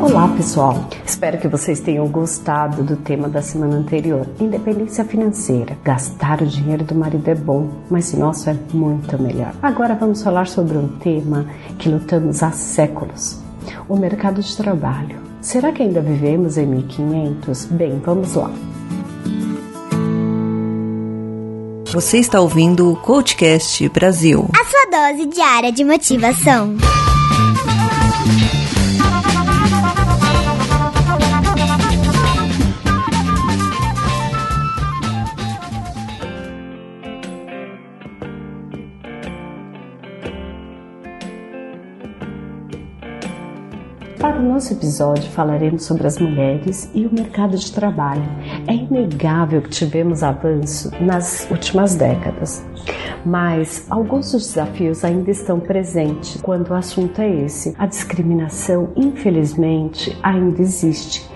Olá, pessoal! Espero que vocês tenham gostado do tema da semana anterior. Independência financeira. Gastar o dinheiro do marido é bom, mas o nosso é muito melhor. Agora vamos falar sobre um tema que lutamos há séculos: o mercado de trabalho. Será que ainda vivemos em 1500? Bem, vamos lá. Você está ouvindo o Coachcast Brasil a sua dose diária de motivação. Para o nosso episódio, falaremos sobre as mulheres e o mercado de trabalho. É inegável que tivemos avanço nas últimas décadas, mas alguns dos desafios ainda estão presentes quando o assunto é esse. A discriminação, infelizmente, ainda existe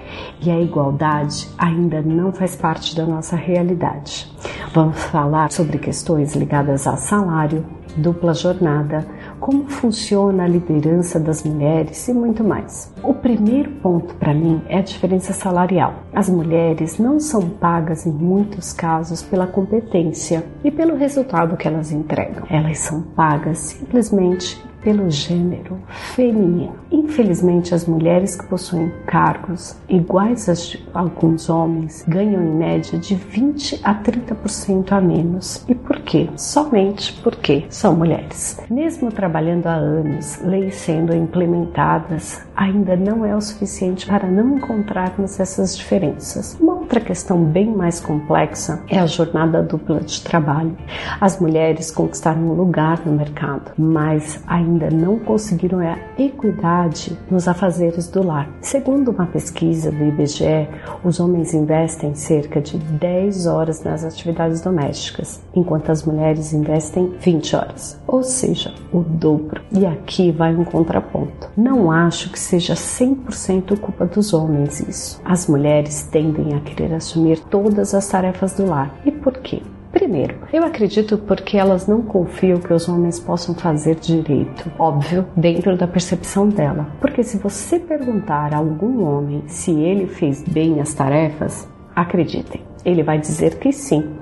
e a igualdade ainda não faz parte da nossa realidade. Vamos falar sobre questões ligadas a salário, dupla jornada, como funciona a liderança das mulheres e muito mais. O primeiro ponto para mim é a diferença salarial. As mulheres não são pagas em muitos casos pela competência e pelo resultado que elas entregam. Elas são pagas simplesmente pelo gênero feminino. Infelizmente, as mulheres que possuem cargos iguais a alguns homens ganham em média de 20 a 30% a menos. E por quê? Somente porque são mulheres. Mesmo trabalhando há anos, leis sendo implementadas, ainda não é o suficiente para não encontrarmos essas diferenças. Uma outra questão bem mais complexa é a jornada dupla de trabalho. As mulheres conquistaram um lugar no mercado, mas ainda não conseguiram a equidade nos afazeres do lar. Segundo uma pesquisa do IBGE, os homens investem cerca de 10 horas nas atividades domésticas, enquanto as mulheres investem 20 horas, ou seja, o dobro. E aqui vai um contraponto. Não acho que seja 100% culpa dos homens isso. As mulheres tendem a querer assumir todas as tarefas do lar. E por quê? Primeiro, eu acredito porque elas não confiam que os homens possam fazer direito, óbvio, dentro da percepção dela. Porque se você perguntar a algum homem se ele fez bem as tarefas, acreditem, ele vai dizer que sim.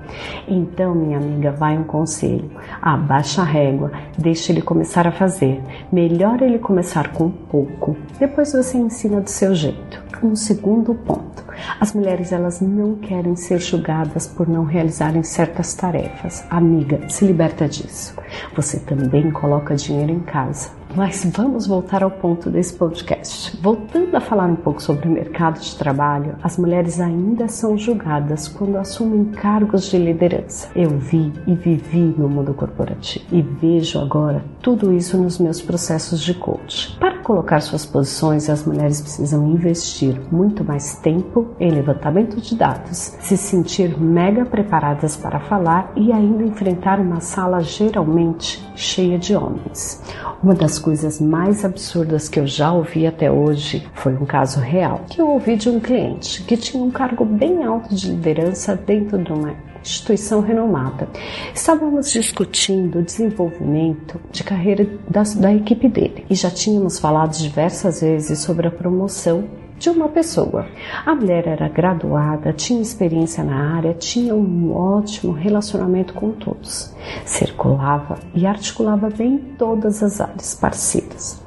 Então, minha amiga, vai um conselho: abaixa a régua, deixa ele começar a fazer. Melhor ele começar com pouco, depois você ensina do seu jeito. Um segundo ponto: as mulheres elas não querem ser julgadas por não realizarem certas tarefas. Amiga, se liberta disso. Você também coloca dinheiro em casa. Mas vamos voltar ao ponto desse podcast. Voltando a falar um pouco sobre o mercado de trabalho, as mulheres ainda são julgadas quando assumem cargos de liderança. Eu vi e vivi no mundo corporativo e vejo agora tudo isso nos meus processos de coach. Para colocar suas posições, as mulheres precisam investir muito mais tempo em levantamento de dados, se sentir mega preparadas para falar e ainda enfrentar uma sala geralmente cheia de homens. Uma das coisas mais absurdas que eu já ouvi até hoje foi um caso real que eu ouvi de um cliente que tinha um cargo bem alto de liderança dentro de uma instituição renomada. Estávamos discutindo o desenvolvimento de carreira da, da equipe dele e já tínhamos falado diversas vezes sobre a promoção de uma pessoa. A mulher era graduada, tinha experiência na área, tinha um ótimo relacionamento com todos, circulava e articulava bem todas as áreas parceiras.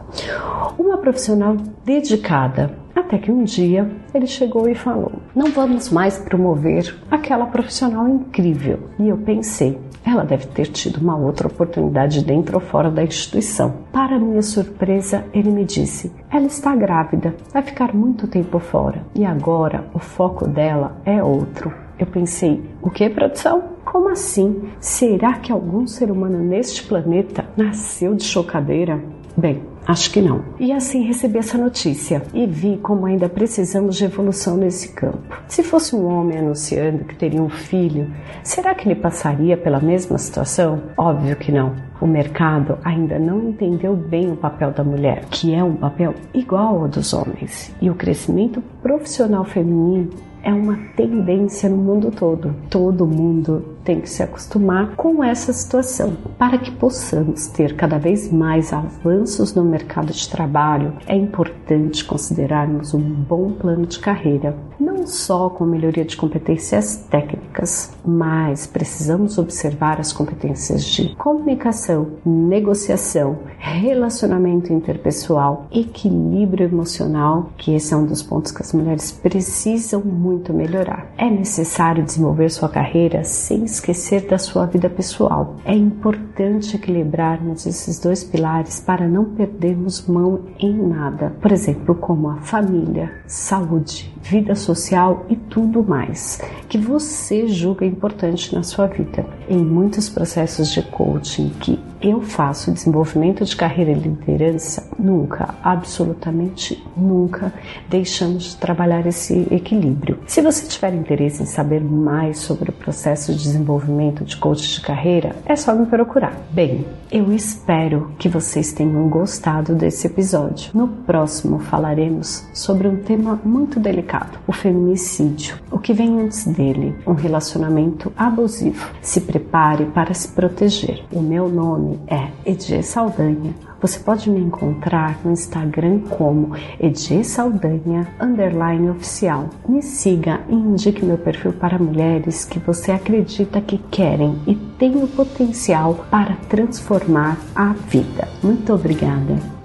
Uma profissional dedicada, até que um dia ele chegou e falou: Não vamos mais promover aquela profissional incrível. E eu pensei: ela deve ter tido uma outra oportunidade dentro ou fora da instituição. Para minha surpresa, ele me disse: ela está grávida, vai ficar muito tempo fora e agora o foco dela é outro. Eu pensei: o que, produção? Como assim? Será que algum ser humano neste planeta nasceu de chocadeira? Bem, Acho que não. E assim recebi essa notícia e vi como ainda precisamos de evolução nesse campo. Se fosse um homem anunciando que teria um filho, será que ele passaria pela mesma situação? Óbvio que não. O mercado ainda não entendeu bem o papel da mulher, que é um papel igual ao dos homens, e o crescimento profissional feminino é uma tendência no mundo todo. Todo mundo tem que se acostumar com essa situação. Para que possamos ter cada vez mais avanços no mercado de trabalho, é importante considerarmos um bom plano de carreira, não só com melhoria de competências técnicas, mas precisamos observar as competências de comunicação, negociação, relacionamento interpessoal, equilíbrio emocional, que esse é um dos pontos que as mulheres precisam muito melhorar. É necessário desenvolver sua carreira sem esquecer da sua vida pessoal. É importante equilibrarmos esses dois pilares para não perdermos mão em nada. Por exemplo, como a família, saúde, vida social e tudo mais que você julga importante na sua vida. Em muitos processos de coaching que eu faço desenvolvimento de carreira e liderança, nunca, absolutamente nunca, deixamos de trabalhar esse equilíbrio. Se você tiver interesse em saber mais sobre o processo de desenvolvimento de coach de carreira, é só me procurar. Bem, eu espero que vocês tenham gostado desse episódio. No próximo falaremos sobre um tema muito delicado, o feminicídio. O que vem antes dele, um relacionamento abusivo. Se prepare para se proteger. O meu nome é Edê Saldanha. Você pode me encontrar no Instagram como Edê Saldanha underline oficial. Me siga e indique meu perfil para mulheres que você acredita que querem e têm o potencial para transformar a vida. Muito obrigada.